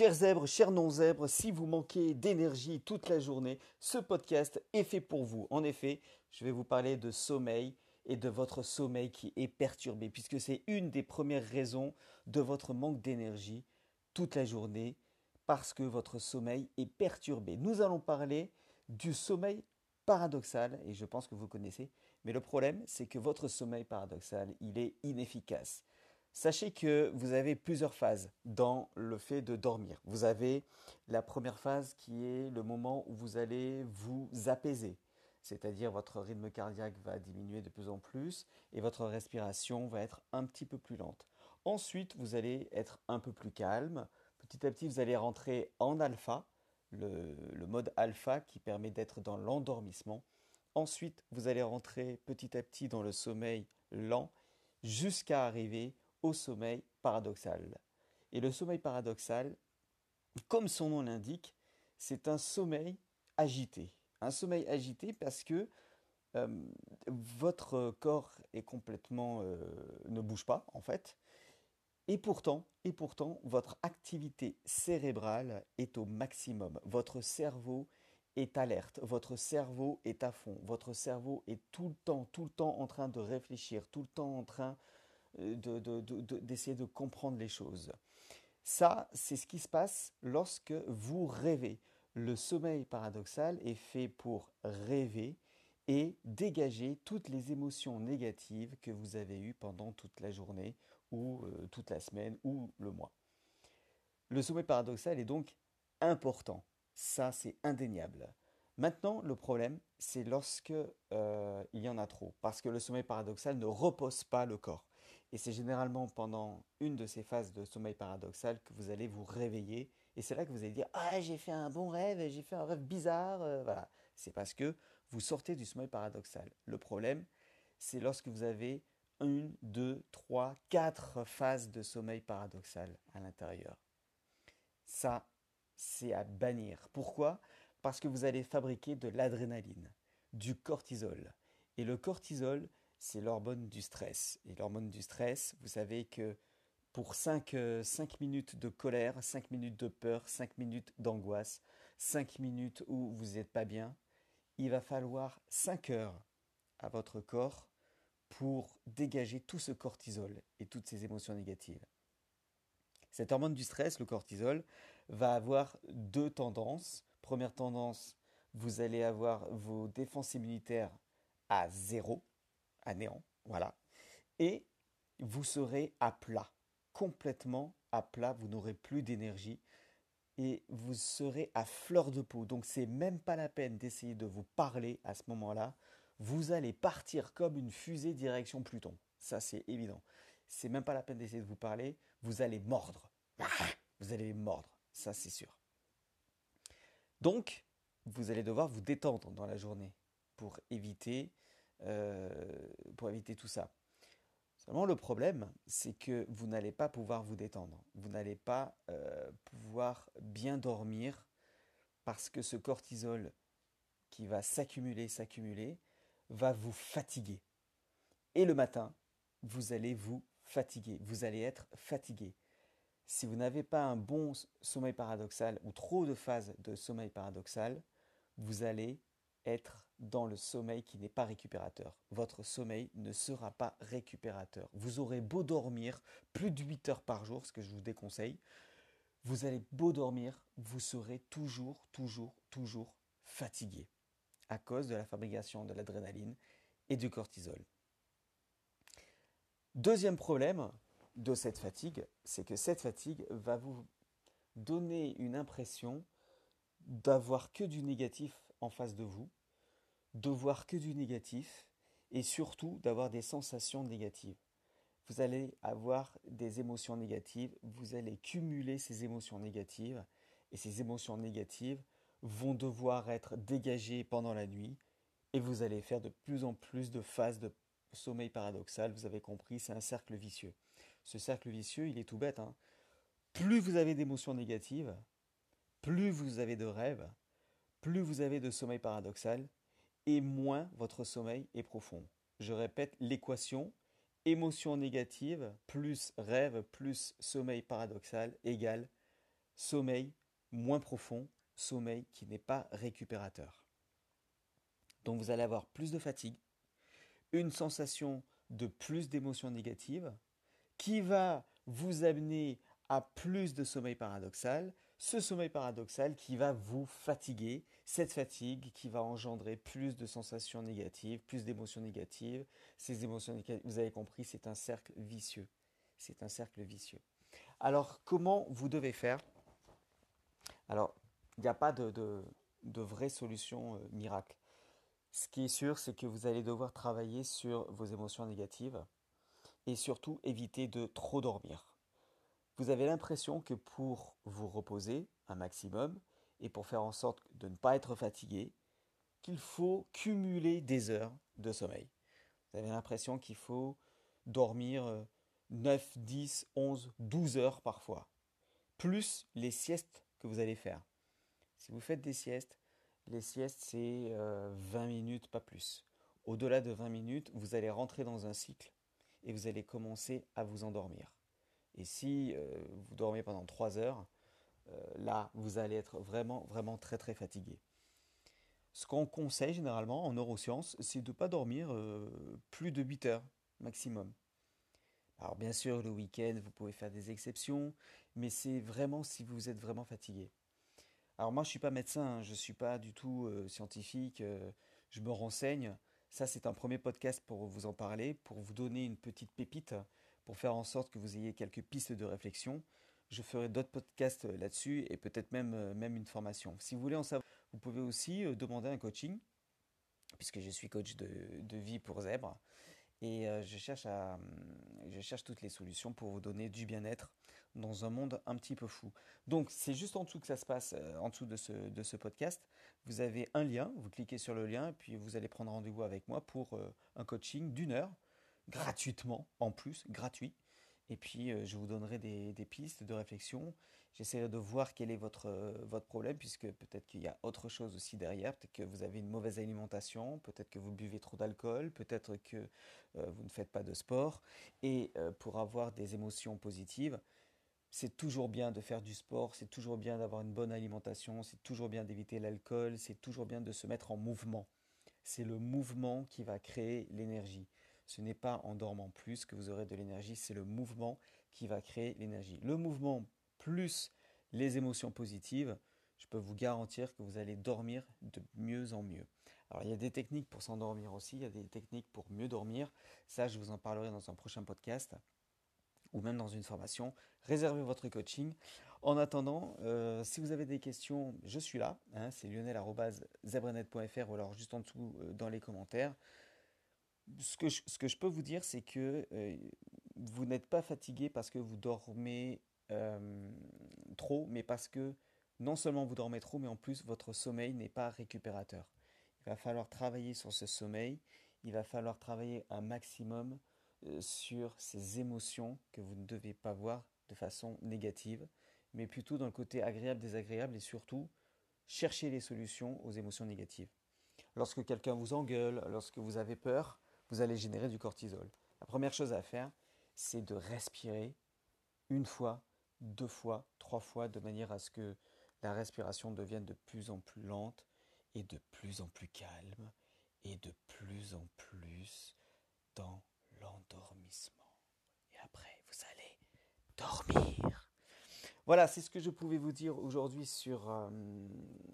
Chers zèbres, chers non-zèbres, si vous manquez d'énergie toute la journée, ce podcast est fait pour vous. En effet, je vais vous parler de sommeil et de votre sommeil qui est perturbé, puisque c'est une des premières raisons de votre manque d'énergie toute la journée, parce que votre sommeil est perturbé. Nous allons parler du sommeil paradoxal, et je pense que vous connaissez, mais le problème, c'est que votre sommeil paradoxal, il est inefficace. Sachez que vous avez plusieurs phases dans le fait de dormir. Vous avez la première phase qui est le moment où vous allez vous apaiser, c'est-à-dire votre rythme cardiaque va diminuer de plus en plus et votre respiration va être un petit peu plus lente. Ensuite, vous allez être un peu plus calme. Petit à petit, vous allez rentrer en alpha, le, le mode alpha qui permet d'être dans l'endormissement. Ensuite, vous allez rentrer petit à petit dans le sommeil lent jusqu'à arriver sommeil paradoxal. Et le sommeil paradoxal, comme son nom l'indique, c'est un sommeil agité. Un sommeil agité parce que euh, votre corps est complètement euh, ne bouge pas en fait. Et pourtant, et pourtant, votre activité cérébrale est au maximum. Votre cerveau est alerte, votre cerveau est à fond, votre cerveau est tout le temps, tout le temps en train de réfléchir, tout le temps en train d'essayer de, de, comprendre les choses. Ça, c'est ce qui se passe lorsque vous rêvez. Le sommeil paradoxal est fait pour rêver et dégager toutes les émotions négatives que vous avez eues pendant toute la journée ou euh, toute la semaine ou le mois. Le sommeil paradoxal est donc important. Ça, c'est indéniable. Maintenant, le problème, c'est lorsque euh, il y en a trop, parce que le sommeil paradoxal ne repose pas le corps. Et c'est généralement pendant une de ces phases de sommeil paradoxal que vous allez vous réveiller. Et c'est là que vous allez dire Ah, j'ai fait un bon rêve, j'ai fait un rêve bizarre. Euh, voilà. C'est parce que vous sortez du sommeil paradoxal. Le problème, c'est lorsque vous avez une, deux, trois, quatre phases de sommeil paradoxal à l'intérieur. Ça, c'est à bannir. Pourquoi? Parce que vous allez fabriquer de l'adrénaline, du cortisol. Et le cortisol, c'est l'hormone du stress. Et l'hormone du stress, vous savez que pour 5, euh, minutes de colère, 5 minutes de peur, 5 minutes d'angoisse, 5 minutes où vous n'êtes pas bien, il va falloir 5 heures à votre corps pour dégager tout ce cortisol et toutes ces émotions négatives. Cette hormone du stress, le cortisol, va avoir deux tendances. Première tendance, vous allez avoir vos défenses immunitaires à zéro, à néant, voilà. Et vous serez à plat, complètement à plat, vous n'aurez plus d'énergie et vous serez à fleur de peau. Donc c'est même pas la peine d'essayer de vous parler à ce moment-là. Vous allez partir comme une fusée direction Pluton. Ça c'est évident. C'est même pas la peine d'essayer de vous parler, vous allez mordre. Vous allez mordre, ça c'est sûr. Donc, vous allez devoir vous détendre dans la journée pour éviter euh, pour éviter tout ça. Seulement le problème, c'est que vous n'allez pas pouvoir vous détendre, vous n'allez pas euh, pouvoir bien dormir parce que ce cortisol qui va s'accumuler, s'accumuler, va vous fatiguer. Et le matin, vous allez vous fatiguer, vous allez être fatigué. Si vous n'avez pas un bon sommeil paradoxal ou trop de phases de sommeil paradoxal, vous allez être dans le sommeil qui n'est pas récupérateur. Votre sommeil ne sera pas récupérateur. Vous aurez beau dormir plus de 8 heures par jour, ce que je vous déconseille, vous allez beau dormir, vous serez toujours, toujours, toujours fatigué à cause de la fabrication de l'adrénaline et du cortisol. Deuxième problème de cette fatigue, c'est que cette fatigue va vous donner une impression d'avoir que du négatif en face de vous, de voir que du négatif et surtout d'avoir des sensations négatives. Vous allez avoir des émotions négatives, vous allez cumuler ces émotions négatives et ces émotions négatives vont devoir être dégagées pendant la nuit et vous allez faire de plus en plus de phases de sommeil paradoxal. Vous avez compris, c'est un cercle vicieux. Ce cercle vicieux, il est tout bête. Hein. Plus vous avez d'émotions négatives, plus vous avez de rêves, plus vous avez de sommeil paradoxal, moins votre sommeil est profond. Je répète l'équation émotion négative plus rêve plus sommeil paradoxal égale sommeil moins profond, sommeil qui n'est pas récupérateur. Donc vous allez avoir plus de fatigue, une sensation de plus d'émotions négatives, qui va vous amener plus de sommeil paradoxal, ce sommeil paradoxal qui va vous fatiguer, cette fatigue qui va engendrer plus de sensations négatives, plus d'émotions négatives. Ces émotions négatives, vous avez compris, c'est un cercle vicieux. C'est un cercle vicieux. Alors, comment vous devez faire? Alors, il n'y a pas de, de, vraie solution euh, miracle. Ce qui est sûr, c'est que vous allez devoir travailler sur vos émotions négatives et surtout éviter de trop dormir vous avez l'impression que pour vous reposer un maximum et pour faire en sorte de ne pas être fatigué, qu'il faut cumuler des heures de sommeil. Vous avez l'impression qu'il faut dormir 9, 10, 11, 12 heures parfois, plus les siestes que vous allez faire. Si vous faites des siestes, les siestes c'est 20 euh, minutes, pas plus. Au-delà de 20 minutes, vous allez rentrer dans un cycle et vous allez commencer à vous endormir. Et si euh, vous dormez pendant 3 heures, euh, là, vous allez être vraiment, vraiment très, très fatigué. Ce qu'on conseille généralement en neurosciences, c'est de ne pas dormir euh, plus de 8 heures maximum. Alors bien sûr, le week-end, vous pouvez faire des exceptions, mais c'est vraiment si vous êtes vraiment fatigué. Alors moi, je ne suis pas médecin, hein, je ne suis pas du tout scientifique, je me renseigne. Ça, c'est un premier podcast pour vous en parler, pour vous donner une petite pépite pour faire en sorte que vous ayez quelques pistes de réflexion. Je ferai d'autres podcasts euh, là-dessus et peut-être même, euh, même une formation. Si vous voulez en savoir, vous pouvez aussi euh, demander un coaching, puisque je suis coach de, de vie pour zèbre. Et je, cherche à, je cherche toutes les solutions pour vous donner du bien-être dans un monde un petit peu fou. Donc c'est juste en dessous que ça se passe, en dessous de ce, de ce podcast. Vous avez un lien, vous cliquez sur le lien, puis vous allez prendre rendez-vous avec moi pour un coaching d'une heure gratuitement, en plus, gratuit. Et puis, euh, je vous donnerai des, pistes de réflexion. J'essaierai de voir quel est votre, euh, votre problème, puisque peut-être qu'il y a autre chose aussi derrière. Peut-être que vous avez une mauvaise alimentation, peut-être que vous buvez trop d'alcool, peut-être que euh, vous ne faites pas de sport. Et pour avoir des émotions positives, c'est toujours bien de faire du sport, c'est toujours bien d'avoir une bonne alimentation, c'est toujours bien d'éviter l'alcool, c'est toujours bien de se mettre en mouvement. C'est le mouvement qui va créer l'énergie. Ce n'est pas en dormant plus que vous aurez de l'énergie, c'est le mouvement qui va créer l'énergie. Le mouvement plus les émotions positives, je peux vous garantir que vous allez dormir de mieux en mieux. Alors il y a des techniques pour s'endormir aussi, il y a des techniques pour mieux dormir. Ça, je vous en parlerai dans un prochain podcast ou même dans une formation. Réservez votre coaching. En attendant, euh, si vous avez des questions, je suis là. Hein, c'est lionel.zebrenet.fr ou alors juste en dessous euh, dans les commentaires ce que, je, ce que je peux vous dire, c'est que euh, vous n'êtes pas fatigué parce que vous dormez euh, trop, mais parce que non seulement vous dormez trop, mais en plus votre sommeil n'est pas récupérateur. Il va falloir travailler sur ce sommeil, il va falloir travailler un maximum euh, sur ces émotions que vous ne devez pas voir de façon négative, mais plutôt dans le côté agréable, désagréable et surtout chercher les solutions aux émotions négatives. Lorsque quelqu'un vous engueule, lorsque vous avez peur, vous allez générer du cortisol. La première chose à faire, c'est de respirer une fois, deux fois, trois fois, de manière à ce que la respiration devienne de plus en plus lente et de plus en plus calme et de plus en plus dans l'endormissement. Et après, vous allez dormir. Voilà, c'est ce que je pouvais vous dire aujourd'hui sur euh,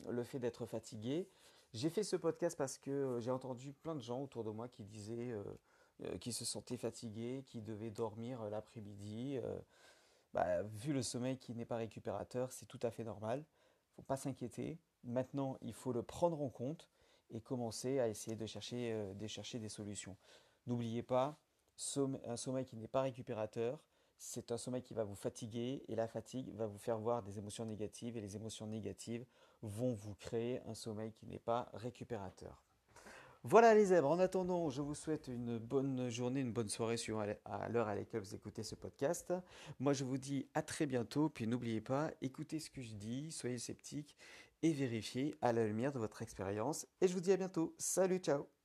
le fait d'être fatigué. J'ai fait ce podcast parce que euh, j'ai entendu plein de gens autour de moi qui disaient euh, euh, qu'ils se sentaient fatigués, qui devaient dormir l'après-midi. Bah, vu le sommeil qui n'est pas récupérateur, c'est tout à fait normal. Il ne faut pas s'inquiéter. Maintenant, il faut le prendre en compte et commencer à essayer de chercher, de chercher des solutions. N'oubliez pas, un sommeil qui n'est pas récupérateur, c'est un sommeil qui va vous fatiguer et la fatigue va vous faire voir des émotions négatives et les émotions négatives vont vous créer un sommeil qui n'est pas récupérateur. Voilà les zèbres, en attendant, je vous souhaite une bonne journée, une bonne soirée suivant à l'heure à laquelle vous écoutez ce podcast. Moi je vous dis à très bientôt, puis n'oubliez pas, écoutez ce que je dis, soyez sceptiques et vérifiez à la lumière de votre expérience. Et je vous dis à bientôt. Salut, ciao